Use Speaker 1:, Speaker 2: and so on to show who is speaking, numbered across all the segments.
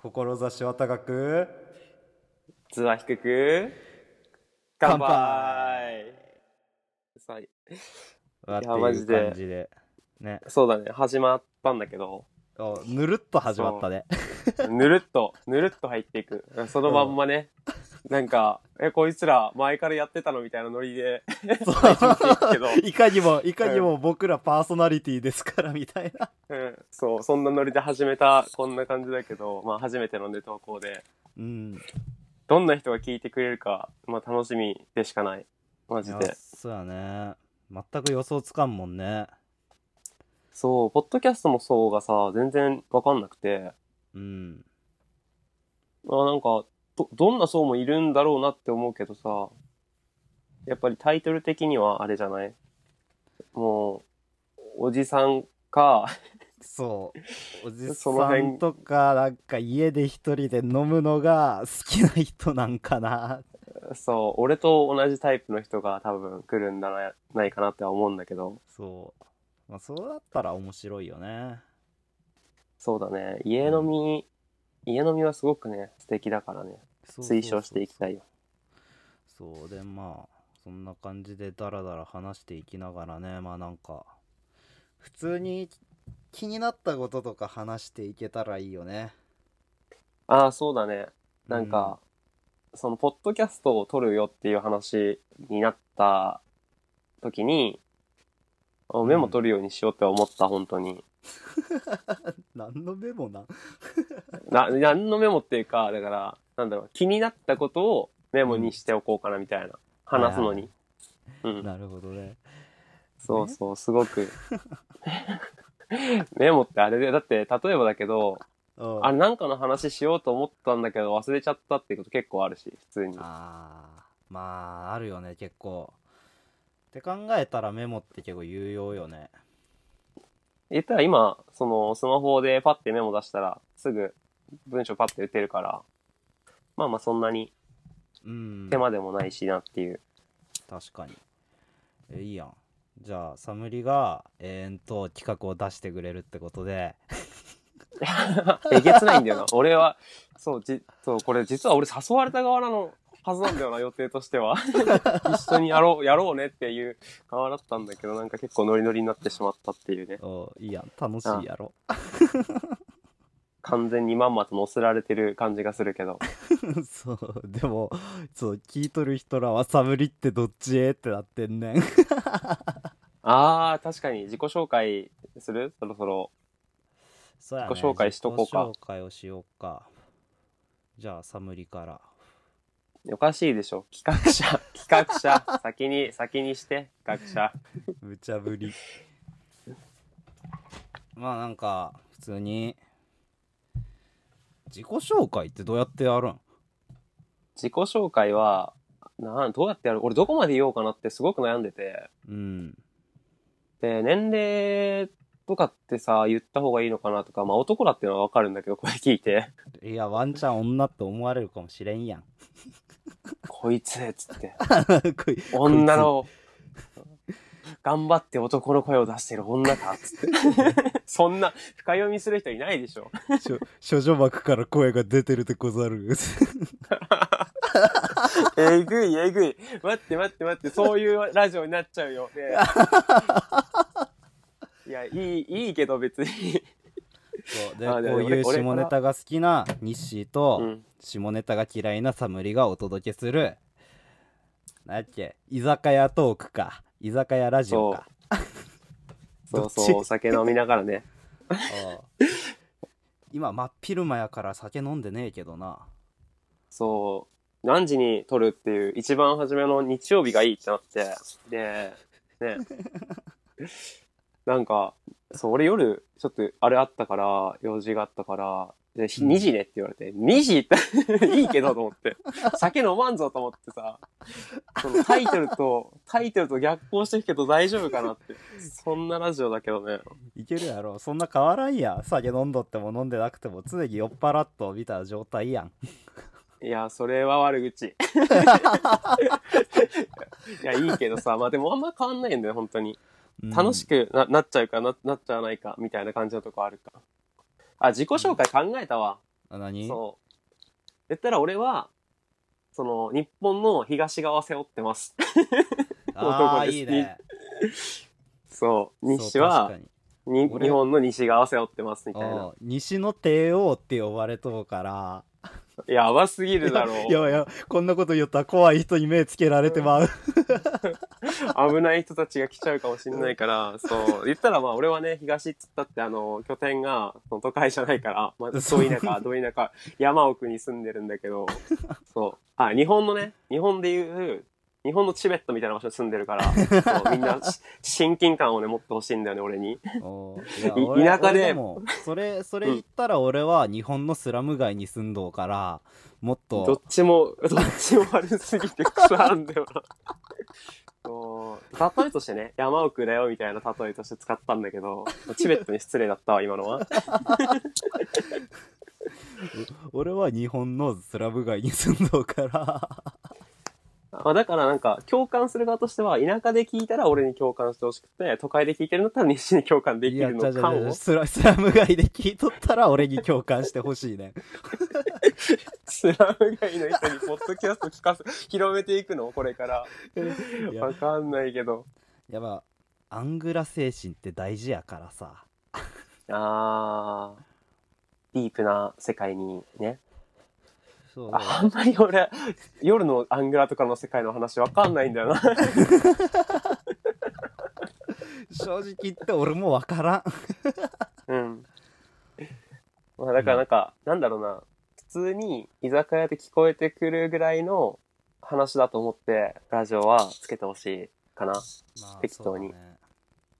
Speaker 1: 志は高く。
Speaker 2: 図は低く。乾杯。
Speaker 1: いう
Speaker 2: やマジで。
Speaker 1: ね。
Speaker 2: そうだね。始まったんだけど。
Speaker 1: おぬるっと始まったね。
Speaker 2: ぬるっとぬるっと入っていく。そのまんまね、なんかえこいつら前からやってたのみたいなノリで
Speaker 1: そう。
Speaker 2: いくけど、
Speaker 1: いかにもいかにも僕らパーソナリティですからみたいな。
Speaker 2: うん、そうそんなノリで始めたこんな感じだけどまあ初めてのね投稿で。
Speaker 1: うん。
Speaker 2: どんな人が聞いてくれるか、まあ、楽しみでしかない。マジで。
Speaker 1: そうやね。全く予想つかんもんね。
Speaker 2: そうポッドキャストもそうがさ全然わかんなくて。
Speaker 1: うん。
Speaker 2: あなんかどどんな層もいるんだろうなって思うけどさやっぱりタイトル的にはあれじゃない？もうおじさんか
Speaker 1: そう。おじさん
Speaker 2: 辺。
Speaker 1: とかなんか家で一人で飲むのが好きな人なんかな。
Speaker 2: そう俺と同じタイプの人が多分来るんだなないかなっては思うんだけど。
Speaker 1: そう。まあそうだったら面白いよね。
Speaker 2: そうだね。家飲み家飲みはすごくね素敵だからね推奨していきたいよ。
Speaker 1: そうでまあそんな感じでダラダラ話していきながらねまあなんか普通に気になったこととか話していけたらいいよね。
Speaker 2: ああそうだね。なんか、そのポッドキャストを撮るよっていう話になった時にあメモ取るようにしようって思った、本当に。
Speaker 1: 何のメモなん？
Speaker 2: な何のメモっていうかだからなんだろう気になったことをメモにしておこうかなみたいな、話すのに、うん。
Speaker 1: なるほどね。
Speaker 2: そうそうすごく。メモってあれでだって例えばだけど
Speaker 1: うん。
Speaker 2: あれなんかの話しようと思ったんだけど忘れちゃったっていうこと結構あるし普通に。
Speaker 1: あー。まああるよね結構。って考えたらメモって結構有用よね。
Speaker 2: 言ったら今そのスマホでパッてメモ出したらすぐ文章パッて打てるからまあまあそんなに
Speaker 1: うん。
Speaker 2: 手間でもないしなっていう、
Speaker 1: 確かに。えいいやん。じゃあサムリが永遠と企画を出してくれるってことで。
Speaker 2: えげつないんだよな。俺はそうじそうこれ実は俺誘われた側なのはずなんだよな予定としては。一緒にやろうやろうねっていう側だったんだけどなんか結構ノリノリになってしまったっていうね。
Speaker 1: おいいやん。楽しいやろ
Speaker 2: 完全にまんまと乗せられてる感じがするけど。
Speaker 1: そうでもそう聞いとる人らはサムリってどっちへってなってんねん。
Speaker 2: あー確かに。自己紹介する？そろそろ。
Speaker 1: そね。
Speaker 2: 自己紹介しとこうか。
Speaker 1: 自己紹介をしようか。じゃあサムリから。
Speaker 2: おかしいでしょ。企画者。企画者。先に先にして。企画者。
Speaker 1: 無茶ぶり。まあなんか普通に自己紹介ってどうやってやるん？
Speaker 2: 自己紹介はなんどうやってやる？俺どこまで言おうかなってすごく悩んでて。
Speaker 1: うん。
Speaker 2: で年齢とかってさ言った方がいいのかなとかまあ男だっていうのはわかるんだけどこれ聞いて。
Speaker 1: いやワンチャン女って思われるかもしれんやん。
Speaker 2: こいつっつって。
Speaker 1: こい
Speaker 2: 女の頑張って男の声を出してる女かっつって。そんな深読みする人いないでしょ。
Speaker 1: 処女膜から声が出てるでござる。
Speaker 2: えぐいえぐい。待って待って待ってそういうラジオになっちゃうよ、ね いやいいいいけど別に。
Speaker 1: そうでこういう
Speaker 2: 俺
Speaker 1: 下ネタが好きなニッシーと、
Speaker 2: うん。
Speaker 1: 下ネタが嫌いなサムリがお届けするだっけ居酒屋トークか居酒屋ラジオか。
Speaker 2: そう。そうお酒飲みながらね。
Speaker 1: 今真っ昼間やから酒飲んでねえけどな。
Speaker 2: そう。何時に撮るっていう一番初めの日曜日がいいってなって。でね。なんかそう俺夜ちょっとあれあったから用事があったからでひ
Speaker 1: うん。
Speaker 2: 2時ねって言われて、2時って いいけどと思って。酒飲まんぞと思ってさ。そのタイトルとタイトルと逆行してるけど大丈夫かなって。そんなラジオだけどね。
Speaker 1: いけるやろ。そんな変わらんやん。酒飲んどっても飲んでなくても常に酔っ払っとみた状態やん。
Speaker 2: いや、それは悪口。いや、いいけどさ、まあでもあんま変わんないんだよ、本当に。楽しくななっちゃうかな、なっちゃわないか、みたいな感じのとこあるか。あ、自己紹介考えたわ。
Speaker 1: あ何？
Speaker 2: そう。言ったら俺は、その、日本の東側を背負ってます。
Speaker 1: ああいいね
Speaker 2: そう。西は日本の西側を背負ってますみたいな。
Speaker 1: 西の帝王って呼ばれとうから
Speaker 2: やばすぎるだろう。
Speaker 1: いやいやこんなこと言ったら怖い人に目つけられてまう
Speaker 2: 危ない人たちが来ちゃうかもしれないから、そう。言ったらまあ俺はね、東っつったってあの、拠点がその都会じゃないから、まあ、ど
Speaker 1: そう
Speaker 2: 田舎、ど田舎、山奥に住んでるんだけど、そう。あ、日本のね、日本でいう、日本のチベットみたいな場所に住んでるから、そうみんなし親近感をね、持ってほしいんだよね、俺に。田舎で
Speaker 1: 俺もそれそれ言ったら俺は日本のスラム街に住んどうからもっ
Speaker 2: どっ
Speaker 1: と
Speaker 2: ちも、どっちも悪すぎて腐らんだよな。例えとしてね、山奥だよみたいな例えとして使ったんだけど、チベットに失礼だったわ、今のは。
Speaker 1: 俺は日本のスラブ街に住んどうから
Speaker 2: まあ、だからなんか、共感する側としては、田舎で聞いたら俺に共感してほしくて、都会で聞いてるんだったら西に共感できるのかを、
Speaker 1: スラスラム街で聞いとったら俺に共感してほしいね
Speaker 2: スラム街の人にポッドキャスト聞かせ、広めていくの？これから。わかんないけど。
Speaker 1: やっぱアングラ精神って大事やからさ
Speaker 2: あー、ディープな世界にね。
Speaker 1: そう
Speaker 2: あんまり俺、夜のアングラとかの世界の話わかんないんだよな。
Speaker 1: 正直言って俺もわからん
Speaker 2: うん。まあだからなんか、なんだろうな。普通に居酒屋で聞こえてくるぐらいの話だと思って、ラジオはつけてほしいかな。
Speaker 1: まあ
Speaker 2: 適当に
Speaker 1: そうだね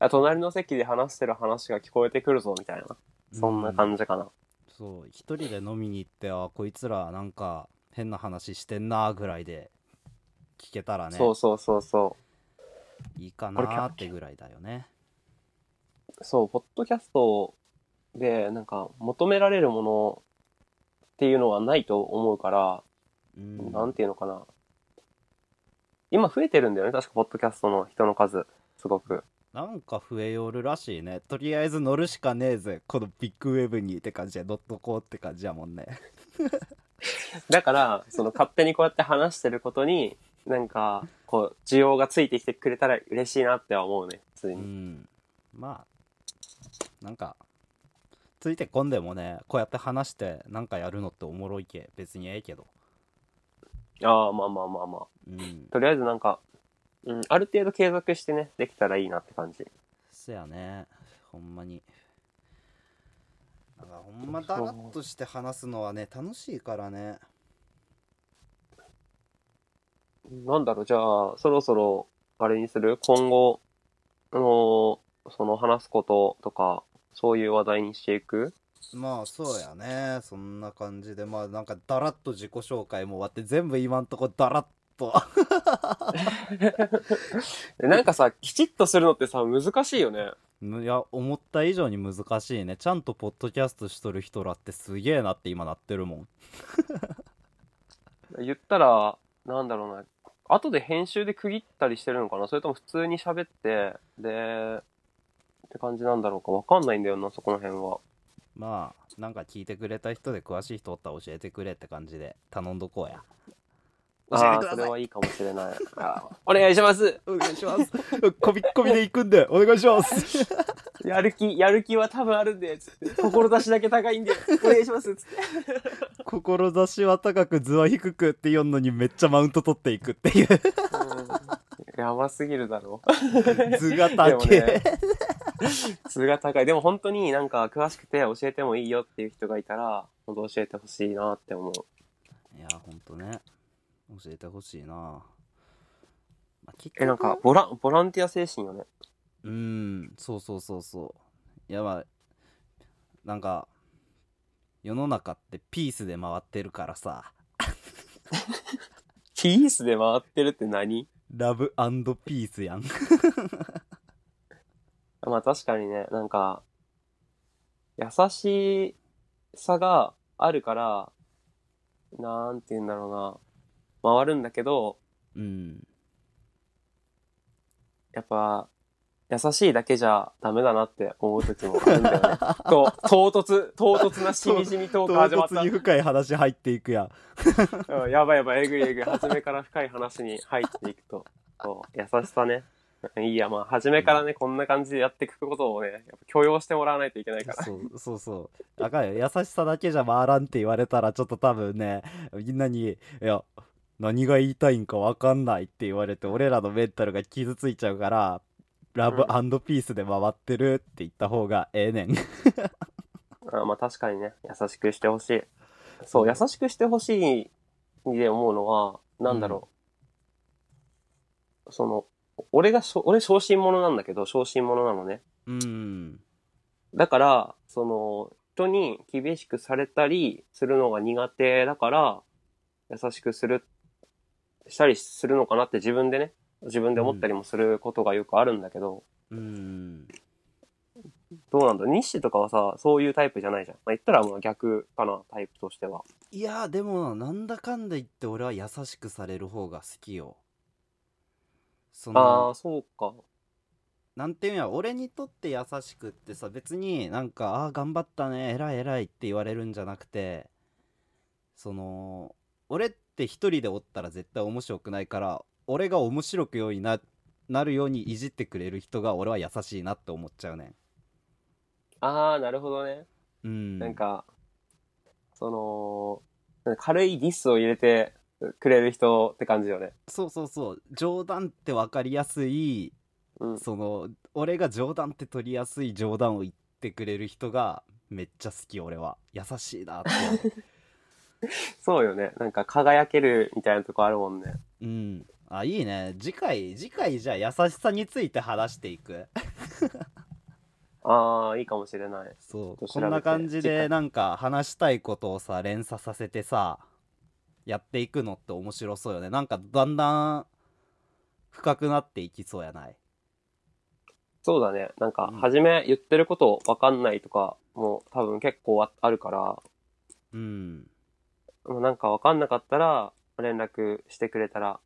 Speaker 2: あ隣の席で話してる話が聞こえてくるぞ、みたいな。そんな感じかな。
Speaker 1: そう一人で飲みに行ってあこいつらなんか変な話してんなぐらいで聞けたらね
Speaker 2: そうそうそうそ
Speaker 1: いいか
Speaker 2: 俺
Speaker 1: なーってぐらいだよね
Speaker 2: う。そう、ポッドキャストで、なんか、求められるものっていうのはないと思うから、
Speaker 1: うん
Speaker 2: なんていうのかな。今増えてるんだよね、確か、ポッドキャストの人の数、すごく。
Speaker 1: なんか増えよるらしいね。とりあえず乗るしかねえぜ。このビッグウェブにって感じで乗っとこうって感じやもんね。
Speaker 2: だから、その勝手にこうやって話してることに、なんか、こう、需要がついてきてくれたら嬉しいなっては思うね、普通
Speaker 1: う
Speaker 2: に。
Speaker 1: ん。まあなんかついてこんでもねこうやって話してなんかやるのっておもろいけ。別にええけど。
Speaker 2: ああ、まあまあまあまあ。
Speaker 1: うん。
Speaker 2: とりあえずなんか、うん、ある程度継続してね、できたらいいなって感じ。
Speaker 1: そやね。ほんまに。なんかほんまだらっとして話すのはね楽しいからね。
Speaker 2: なんだろう、じゃあ、そろそろ、あれにする？今後、あのーその話すこととか、そういう話題にしていく？
Speaker 1: まあそうやね。そんな感じで。まあなんかだらっと自己紹介も終わって全部今んとこだらっと
Speaker 2: で なんかさ、きちっとするのってさ、難しいよね。
Speaker 1: いや思った以上に難しいねちゃんとポッドキャストしとる人らってすげえなって今なってるもん
Speaker 2: 言ったら、なんだろうな。後で編集で区切ったりしてるのかな？それとも普通に喋って、で、って感じなんだろうかわかんないんだよな、そこの辺は。
Speaker 1: まあなんか聞いてくれた人で詳しい人おったら教えてくれって感じで頼んどこうや
Speaker 2: ああー、それはいいかもしれない。お願いします
Speaker 1: お願いしますこびっこびで行くんでお願いします
Speaker 2: やる気、やる気は多分あるんで、つって。志だけ高いんで、お願いします、つって。
Speaker 1: 志は高く図は低くって読んのにめっちゃマウント取っていくっていう
Speaker 2: うん、やばすぎるだろ。
Speaker 1: 図が高
Speaker 2: でも
Speaker 1: え、
Speaker 2: ね質が高い。でも本当になんか詳しくて教えてもいいよっていう人がいたら、本当教えてほしいなって思う。
Speaker 1: いやほんとね教えてほしいな、まあ、結
Speaker 2: え、なんか、ボラン、ボランティア精神よね。
Speaker 1: うんそうそうそうそう。いやまあなんか世の中ってピースで回ってるからさ。
Speaker 2: ピースで回ってるって何？
Speaker 1: ラブピースやん。
Speaker 2: まあ確かにね、なんか、優しさがあるから、なんて言うんだろうな、回るんだけど、
Speaker 1: うん
Speaker 2: やっぱ、優しいだけじゃダメだなって思う時もあるんだよね。と、唐突、唐突なしみじみトーク始まった
Speaker 1: 唐突に。深い話入っていくやん
Speaker 2: うんやばいやばい、えぐいえぐい。初めから深い話に入っていくと、そう優しさね。いいや、まあ、初めからね、こんな感じでやっていくことをね、やっぱ許容してもらわないといけないから。
Speaker 1: そうそうそうあかんよ優しさだけじゃ回らんって言われたらちょっと多分ねみんなに「いや何が言いたいんか分かんない」って言われて俺らのメンタルが傷ついちゃうからラブピースで回ってるって言った方がええねん。
Speaker 2: あまあ確かにね、優しくしてほしい。そう、優しくしてほしいで思うのは、なんだろう。その、俺がしょ、俺小心者なんだけど、小心者なのね。
Speaker 1: うん。
Speaker 2: だから、その、人に厳しくされたりするのが苦手だから、優しくする、したりするのかなって自分でね、自分で思ったりもすることがよくあるんだけど、
Speaker 1: うん
Speaker 2: どうなんだ日誌とかはさ、そういうタイプじゃないじゃん。まあ、言ったらまあ逆かな、タイプとしては。
Speaker 1: いやでもなんだかんだ言って俺は優しくされる方が好きよその
Speaker 2: ああ、そうか。
Speaker 1: なんていうんや俺にとって優しくってさ別になんか「ああー頑張ったね偉い偉い」って言われるんじゃなくてその俺って一人でおったら絶対面白くないから俺が面白くようにななるようにいじってくれる人が俺は優しいなって思っちゃうね
Speaker 2: ああ、なるほどね。
Speaker 1: うん
Speaker 2: なんか、その、軽いディスを入れてくれる人って感じよね。
Speaker 1: そうそうそう冗談って分かりやすい
Speaker 2: うん。
Speaker 1: その俺が冗談って取りやすい冗談を言ってくれる人がめっちゃ好き俺は優しいなって
Speaker 2: そうよね。なんか輝けるみたいなとこあるもんね。
Speaker 1: うん。あ、いいね。次回、次回じゃあ優しさについて話していく。
Speaker 2: ああ、いいかもしれない。
Speaker 1: そう。こんな感じでなんか話したいことをさ、連鎖させてさ、やっていくのって面白そうよね。なんかだんだん深くなっていきそうやない？
Speaker 2: そうだね。なんか
Speaker 1: うん、
Speaker 2: 初め言ってることわかんないとかも多分結構ああるから、
Speaker 1: うん。
Speaker 2: もうなんかわかんなかったら連絡してくれたら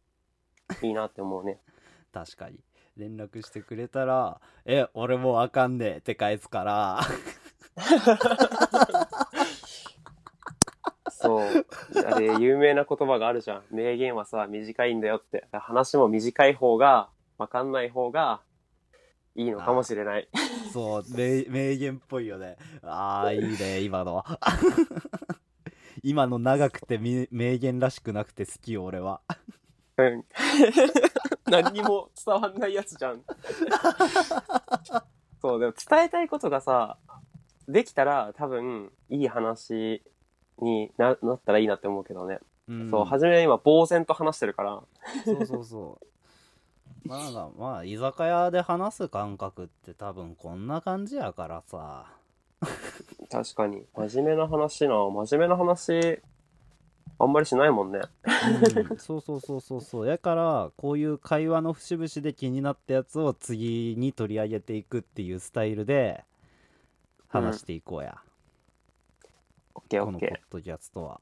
Speaker 2: いいなって思うね。
Speaker 1: 確かに。連絡してくれたら、え、俺もうわかんねえって返すから、
Speaker 2: そう。あれ、有名な言葉があるじゃん。名言はさ、短いんだよって。話も短い方が、わかんない方が、いいのかもしれない。
Speaker 1: そう名名言っぽいよねああいいね今の 今の長くてみ名言らしくなくて好きよ俺は
Speaker 2: うん。何にも伝わんないやつじゃん。そう、でも伝えたいことがさ、できたら多分、いい話にななったらいいなって思うけどね。
Speaker 1: うん
Speaker 2: そう、初めは今、呆然と話してるから。
Speaker 1: そうそうそう まあまあ居酒屋で話す感覚って多分こんな感じやからさ
Speaker 2: 確かに。真面目な話な。真面目な話、あんまりしないもんね。
Speaker 1: うんそうそうそうそうそうやからこういう会話の節々で気になったやつを次に取り上げていくっていうスタイルで話していこうや、
Speaker 2: オッケー
Speaker 1: このポ
Speaker 2: オッケ
Speaker 1: ッドキャストは。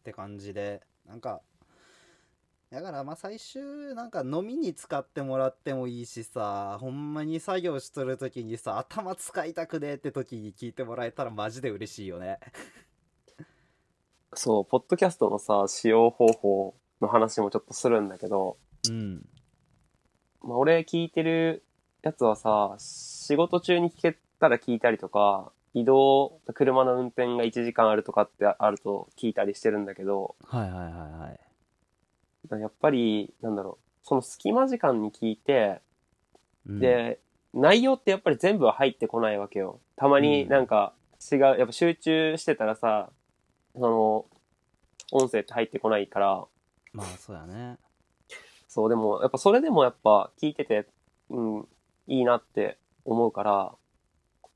Speaker 1: って感じでなんかだからまあ最終なんか飲みに使ってもらってもいいしさほんまに作業しとる時にさ頭使いたくねえって時に聞いてもらえたらマジで嬉しいよね。
Speaker 2: ー。そう、ポッドキャストのさ、使用方法の話もちょっとするんだけど、
Speaker 1: うん。
Speaker 2: まあ、俺聞いてるやつはさ、仕事中に聞けたら聞いたりとか、移動、車の運転が1時間あるとかってあると聞いたりしてるんだけど、
Speaker 1: はいはいはいはい。
Speaker 2: やっぱり、なんだろう、その隙間時間に聞いて、
Speaker 1: うん、
Speaker 2: で、内容ってやっぱり全部は入ってこないわけよ。たまになんか違う、やっぱ集中してたらさ、その、音声って入ってこないから、
Speaker 1: まあそうやね。
Speaker 2: そう、でも、やっぱそれでもやっぱ聞いてて、うん、いいなって思うから、だ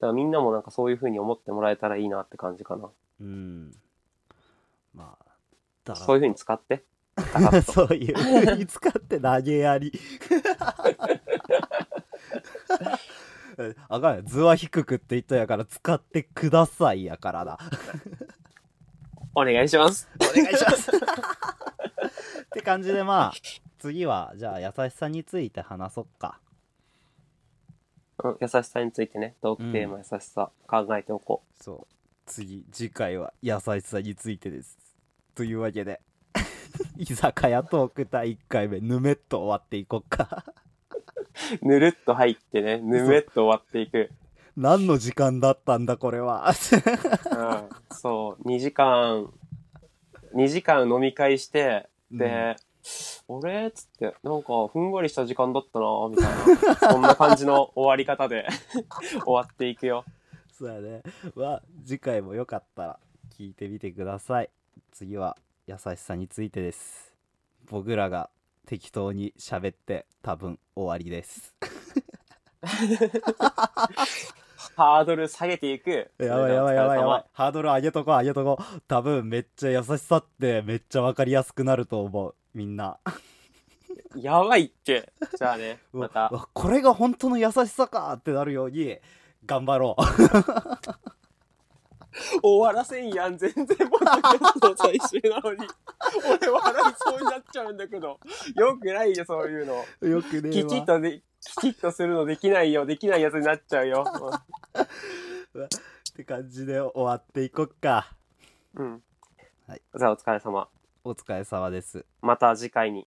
Speaker 2: からみんなもなんかそういう風に思ってもらえたらいいなって感じかな。
Speaker 1: うん。まあ、だ
Speaker 2: そういう風に使って。
Speaker 1: そういう風に使って投げやり。あかんよ図は低くって言ったやから使ってくださいやからな。
Speaker 2: お願いします。
Speaker 1: お願いします。って感じでまあ次はじゃあ優しさについて話そっか。
Speaker 2: うん優しさについてね、トークテーマ優しさ考えておこ
Speaker 1: そう次次回は優しさについてですというわけで 居酒屋トーク第1回目ぬめっと終わっていこっか
Speaker 2: う。ぬるっと入ってね、ぬめっと終わっていく。
Speaker 1: 何の時間だったんだこれは
Speaker 2: うん、そう、2時間、2時間飲み会して、で、俺っつって、なんか、ふんわりした時間だったな、みたいな。そんな感じの終わり方で 終わっていくよ。
Speaker 1: そうやねまあ次回もよかったら聞いてみてください次は優しさについてです。僕らが適当に喋って多分終わりです。
Speaker 2: ハードル下げていく。
Speaker 1: やばいやばいやばいやばい。ハードル上げとこう上げとこう。多分めっちゃ優しさってめっちゃ分かりやすくなると思う。みんな。
Speaker 2: やばいって。じゃあね、また。
Speaker 1: これが本当の優しさかってなるように頑張ろう
Speaker 2: 終わらせんやん、全然ポッドキャストの最終なのに。俺笑いそうになっちゃうんだけど。よくないよ、そういうの。
Speaker 1: よくね
Speaker 2: きちっとで、きちっとするのできないよ。できないやつになっちゃうよ。
Speaker 1: って感じで終わっていこっか
Speaker 2: うん。
Speaker 1: はい
Speaker 2: じゃあお疲れ様。
Speaker 1: お疲れ様です
Speaker 2: また次回に